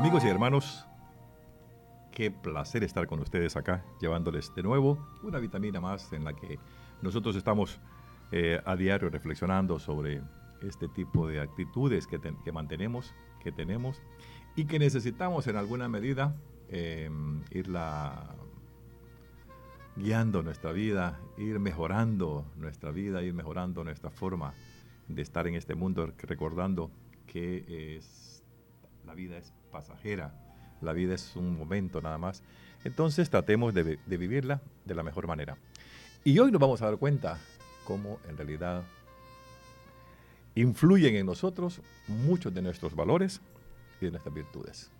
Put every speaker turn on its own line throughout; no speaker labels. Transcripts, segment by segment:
Amigos y hermanos, qué placer estar con ustedes acá, llevándoles de nuevo una vitamina más en la que nosotros estamos eh, a diario reflexionando sobre este tipo de actitudes que, mantenemos, que tenemos y que necesitamos en alguna medida em, irla guiando nuestra vida, ir mejorando nuestra vida, ir mejorando nuestra forma de estar en este mundo, recordando que es, la vida es pasajera, la vida es un momento nada más. Entonces tratemos de, vivirla de la mejor manera. Y hoy nos vamos a dar cuenta cómo en realidad influyen en nosotros muchos de nuestros valores y de nuestras virtudes.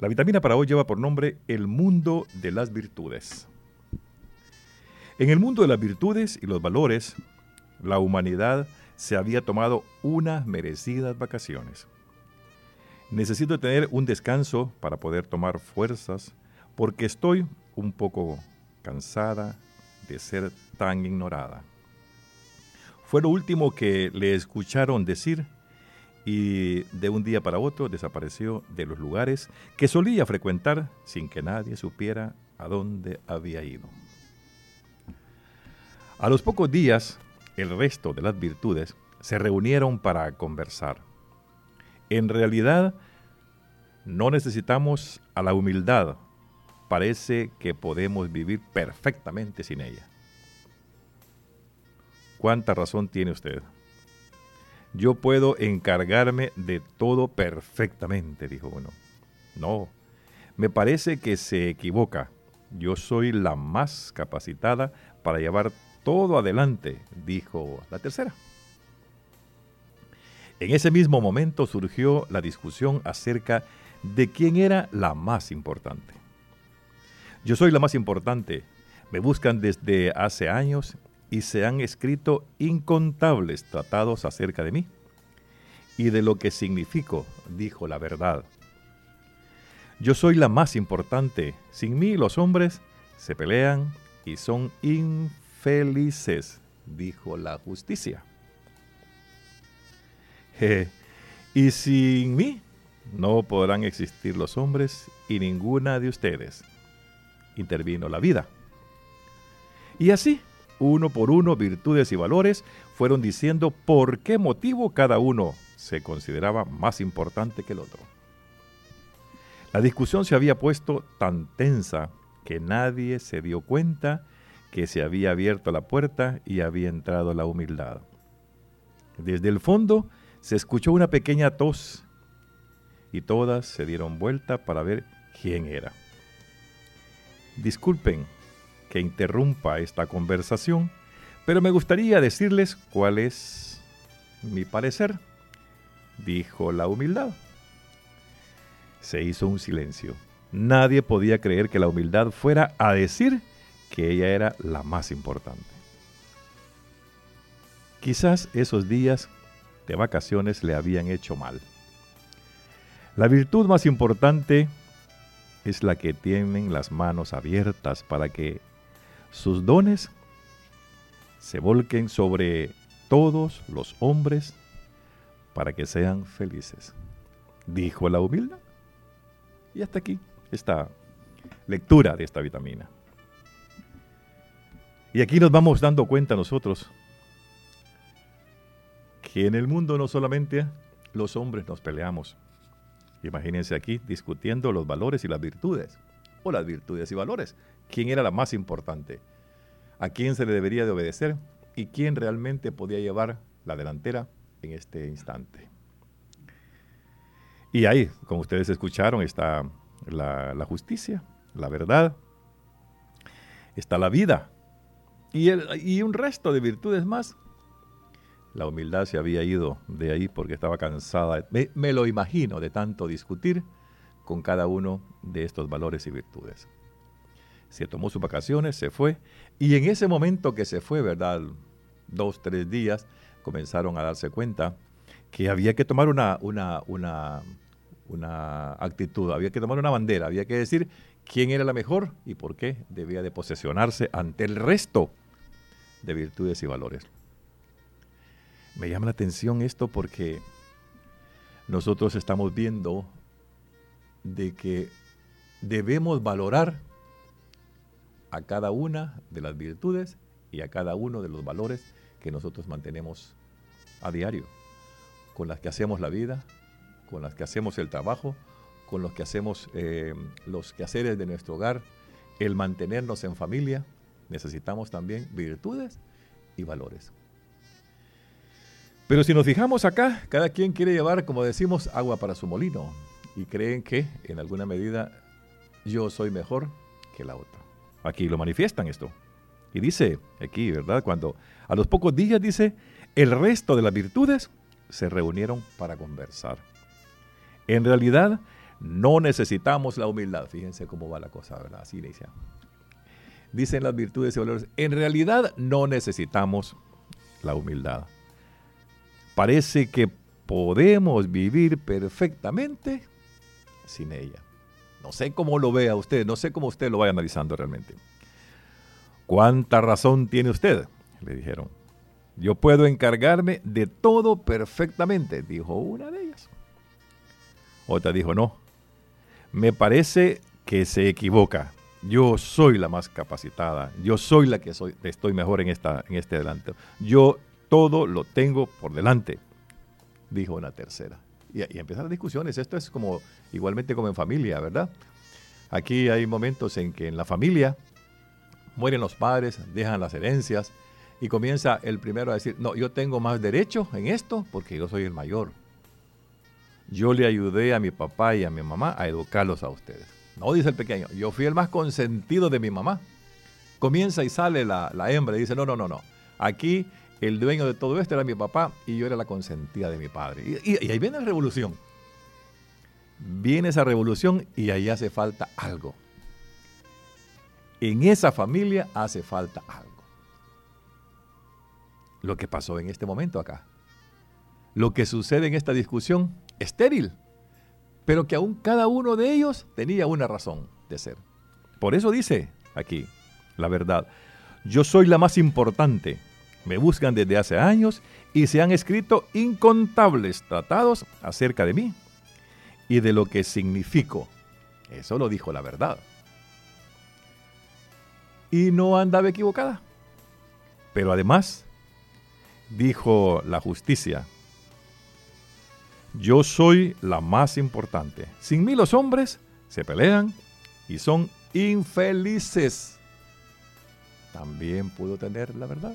La vitamina para hoy lleva por nombre El mundo de las virtudes. En el mundo de las virtudes y los valores, la humanidad se había tomado unas merecidas vacaciones. Necesito tener un descanso para poder tomar fuerzas porque estoy un poco cansada de ser tan ignorada. Fue lo último que le escucharon decir y de un día para otro desapareció de los lugares que solía frecuentar sin que nadie supiera a dónde había ido. A los pocos días, el resto de las virtudes se reunieron para conversar. En realidad, no necesitamos a la humildad. Parece que podemos vivir perfectamente sin ella. ¿Cuánta razón tiene usted? Yo puedo encargarme de todo perfectamente, dijo uno. No, me parece que se equivoca. Yo soy la más capacitada para llevar todo adelante, dijo la tercera. En ese mismo momento surgió la discusión acerca de quién era la más importante. Yo soy la más importante. Me buscan desde hace años y se han escrito incontables tratados acerca de mí y de lo que significo, dijo la verdad. Yo soy la más importante. Sin mí los hombres se pelean y son infelices, dijo la justicia. y sin mí no podrán existir los hombres y ninguna de ustedes. Intervino la vida. Y así, uno por uno, virtudes y valores fueron diciendo por qué motivo cada uno se consideraba más importante que el otro. La discusión se había puesto tan tensa que nadie se dio cuenta que se había abierto la puerta y había entrado la humildad. Desde el fondo se escuchó una pequeña tos y todas se dieron vuelta para ver quién era. Disculpen que interrumpa esta conversación, pero me gustaría decirles cuál es mi parecer, dijo la humildad. Se hizo un silencio. Nadie podía creer que la humildad fuera a decir que ella era la más importante. Quizás esos días de vacaciones le habían hecho mal. La virtud más importante es la que tienen las manos abiertas para que sus dones se volquen sobre todos los hombres para que sean felices. Dijo la humildad. Y hasta aquí esta lectura de esta vitamina. Y aquí nos vamos dando cuenta nosotros que en el mundo no solamente los hombres nos peleamos, Imagínense aquí discutiendo los valores y las virtudes, o las virtudes y valores. ¿Quién era la más importante? ¿A quién se le debería de obedecer? ¿Y quién realmente podía llevar la delantera en este instante? Y ahí, como ustedes escucharon, está la, justicia, la verdad, está la vida y, y un resto de virtudes más la humildad se había ido de ahí porque estaba cansada. Me, lo imagino de tanto discutir con cada uno de estos valores y virtudes. Se tomó sus vacaciones, se fue, y en ese momento que se fue, ¿verdad? Dos, tres días, comenzaron a darse cuenta que había que tomar una, una, una, una actitud, había que tomar una bandera, había que decir quién era la mejor y por qué debía de posesionarse ante el resto de virtudes y valores. Me llama la atención esto porque nosotros estamos viendo de que debemos valorar a cada una de las virtudes y a cada uno de los valores que nosotros mantenemos a diario, con las que hacemos la vida, con las que hacemos el trabajo, con los que hacemos eh, los quehaceres de nuestro hogar, el mantenernos en familia, necesitamos también virtudes y valores. Pero si nos fijamos acá, cada quien quiere llevar, como decimos, agua para su molino y creen que en alguna medida yo soy mejor que la otra. Aquí lo manifiestan esto. Y dice aquí, ¿verdad? Cuando a los pocos días dice, el resto de las virtudes se reunieron para conversar. En realidad, no necesitamos la humildad. Fíjense cómo va la cosa, ¿verdad? Así inicia. Dicen las virtudes y valores. En realidad, no necesitamos la humildad. Parece que podemos vivir perfectamente sin ella. No sé cómo lo vea usted, no sé cómo usted lo vaya analizando realmente. ¿Cuánta razón tiene usted? Le dijeron. Yo puedo encargarme de todo perfectamente, dijo una de ellas. Otra dijo, no, me parece que se equivoca. Yo soy la más capacitada, yo soy la que soy, estoy mejor en, esta, en este adelanto. Yo todo lo tengo por delante, dijo una tercera. Y, y empiezan las discusiones. Esto es como igualmente como en familia, ¿verdad? Aquí hay momentos en que en la familia mueren los padres, dejan las herencias y comienza el primero a decir, no, yo tengo más derecho en esto porque yo soy el mayor. Yo le ayudé a mi papá y a mi mamá a educarlos a ustedes. No, dice el pequeño, yo fui el más consentido de mi mamá. Comienza y sale la, hembra y dice, no, no, no, no. Aquí el dueño de todo esto era mi papá y yo era la consentida de mi padre. Y, ahí viene la revolución. Viene esa revolución y ahí hace falta algo en esa familia hace falta algo. Lo que pasó en este momento acá. Lo que sucede en esta discusión, estéril, pero que aún cada uno de ellos tenía una razón de ser. Por eso dice aquí, la verdad, yo soy la más importante. Me buscan desde hace años y se han escrito incontables tratados acerca de mí y de lo que significo. Eso lo dijo la verdad y no andaba equivocada. Pero además, dijo la justicia, yo soy la más importante. Sin mí los hombres se pelean y son infelices. También pudo tener la verdad.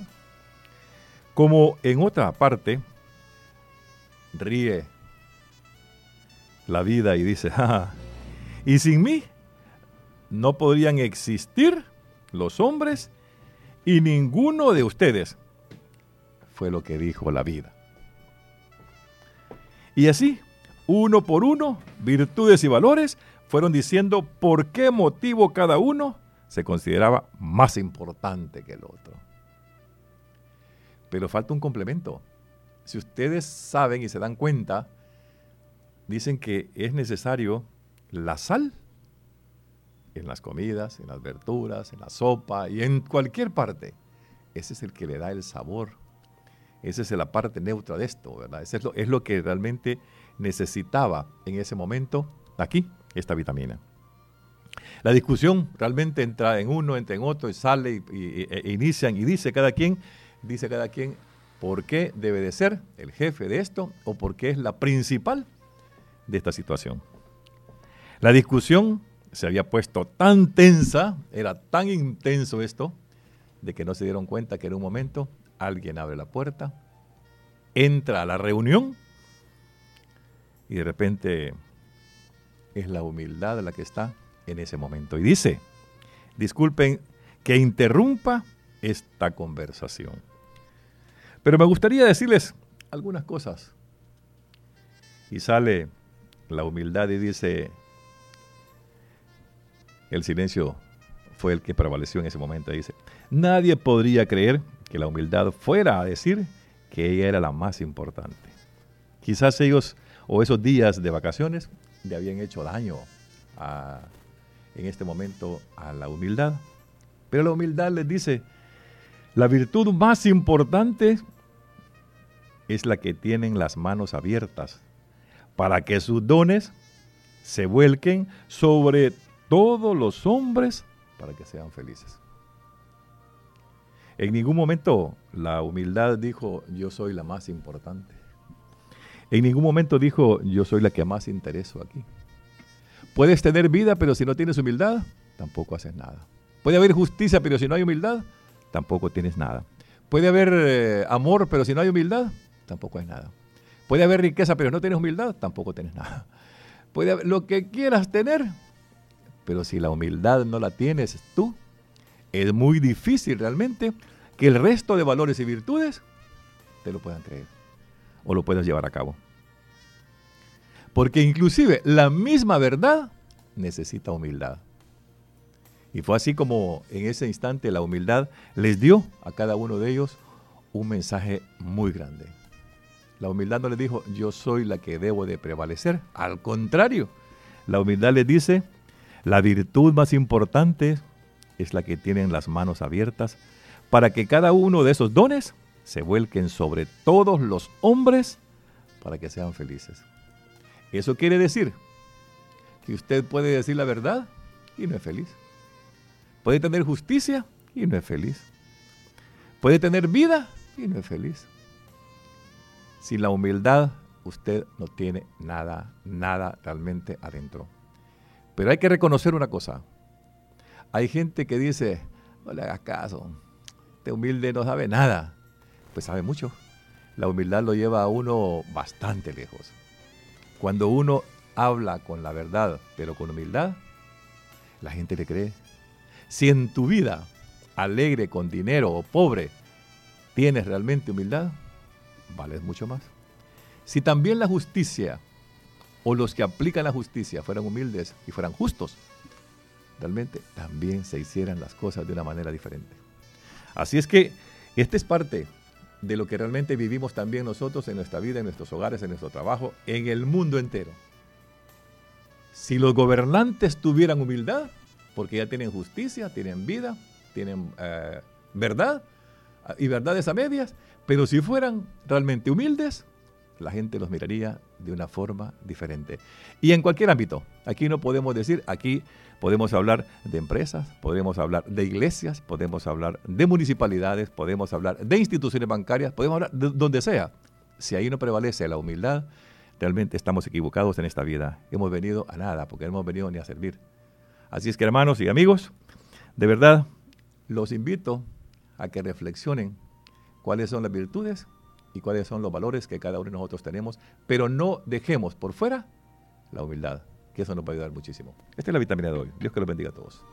Como en otra parte, ríe la vida y dice, y sin mí no podrían existir los hombres y ninguno de ustedes. Fue lo que dijo la vida. Y así, uno por uno, virtudes y valores fueron diciendo por qué motivo cada uno se consideraba más importante que el otro. Pero falta un complemento. Si ustedes saben y se dan cuenta, dicen que es necesario la sal en las comidas, en las verduras, en la sopa y en cualquier parte. Ese es el que le da el sabor. Esa es la parte neutra de esto, ¿verdad? Ese es lo, es lo que realmente necesitaba en ese momento aquí, esta vitamina. La discusión realmente entra en uno, entra en otro y sale y, e inician y dice cada quien, dice cada quien por qué debe de ser el jefe de esto o por qué es la principal de esta situación. La discusión se había puesto tan tensa, era tan intenso esto, de que no se dieron cuenta que en un momento alguien abre la puerta, entra a la reunión y de repente es la humildad la que está en ese momento. Y dice, disculpen que interrumpa esta conversación. Pero me gustaría decirles algunas cosas. Y sale la humildad y dice, el silencio fue el que prevaleció en ese momento. Dice, nadie podría creer que la humildad fuera a decir que ella era la más importante. Quizás ellos o esos días de vacaciones le habían hecho daño en este momento a la humildad. Pero la humildad les dice, la virtud más importante es la que tienen las manos abiertas para que sus dones se vuelquen sobre todos los hombres para que sean felices. En ningún momento la humildad dijo, yo soy la más importante. En ningún momento dijo, yo soy la que más intereso aquí. Puedes tener vida, pero si no tienes humildad, tampoco haces nada. Puede haber justicia, pero si no hay humildad, tampoco tienes nada. Puede haber eh, amor, pero si no hay humildad, tampoco hay nada. Puede haber riqueza, pero no tienes humildad, tampoco tienes nada. Puede haber lo que quieras tener, pero si la humildad no la tienes tú, es muy difícil realmente que el resto de valores y virtudes te lo puedan creer o lo puedas llevar a cabo. Porque inclusive la misma verdad necesita humildad. Y fue así como en ese instante la humildad les dio a cada uno de ellos un mensaje muy grande. La humildad no les dijo, yo soy la que debo de prevalecer. Al contrario, la humildad les dice, la virtud más importante es la que tienen las manos abiertas para que cada uno de esos dones se vuelquen sobre todos los hombres para que sean felices. Eso quiere decir que usted puede decir la verdad y no es feliz. Puede tener justicia y no es feliz. Puede tener vida y no es feliz. Sin la humildad, usted no tiene nada, nada realmente adentro. Pero hay que reconocer una cosa. Hay gente que dice, no le hagas caso, este humilde no sabe nada. Pues sabe mucho. La humildad lo lleva a uno bastante lejos. Cuando uno habla con la verdad, pero con humildad, la gente le cree. Si en tu vida, alegre, con dinero o pobre, tienes realmente humildad, vales mucho más. Si también la justicia o los que aplican la justicia fueran humildes y fueran justos, realmente también se hicieran las cosas de una manera diferente. Así es que esta es parte de lo que realmente vivimos también nosotros en nuestra vida, en nuestros hogares, en nuestro trabajo, en el mundo entero. Si los gobernantes tuvieran humildad, porque ya tienen justicia, tienen vida, tienen eh, verdad y verdades a medias, pero si fueran realmente humildes, la gente los miraría de una forma diferente. Y en cualquier ámbito, aquí no podemos decir, aquí podemos hablar de empresas, podemos hablar de iglesias, podemos hablar de municipalidades, podemos hablar de instituciones bancarias, podemos hablar de donde sea. Si ahí no prevalece la humildad, realmente estamos equivocados en esta vida. Hemos venido a nada, porque no hemos venido ni a servir. Así es que hermanos y amigos, de verdad, los invito a que reflexionen cuáles son las virtudes y cuáles son los valores que cada uno de nosotros tenemos, pero no dejemos por fuera la humildad, que eso nos va a ayudar muchísimo. Esta es la vitamina de hoy. Dios que los bendiga a todos.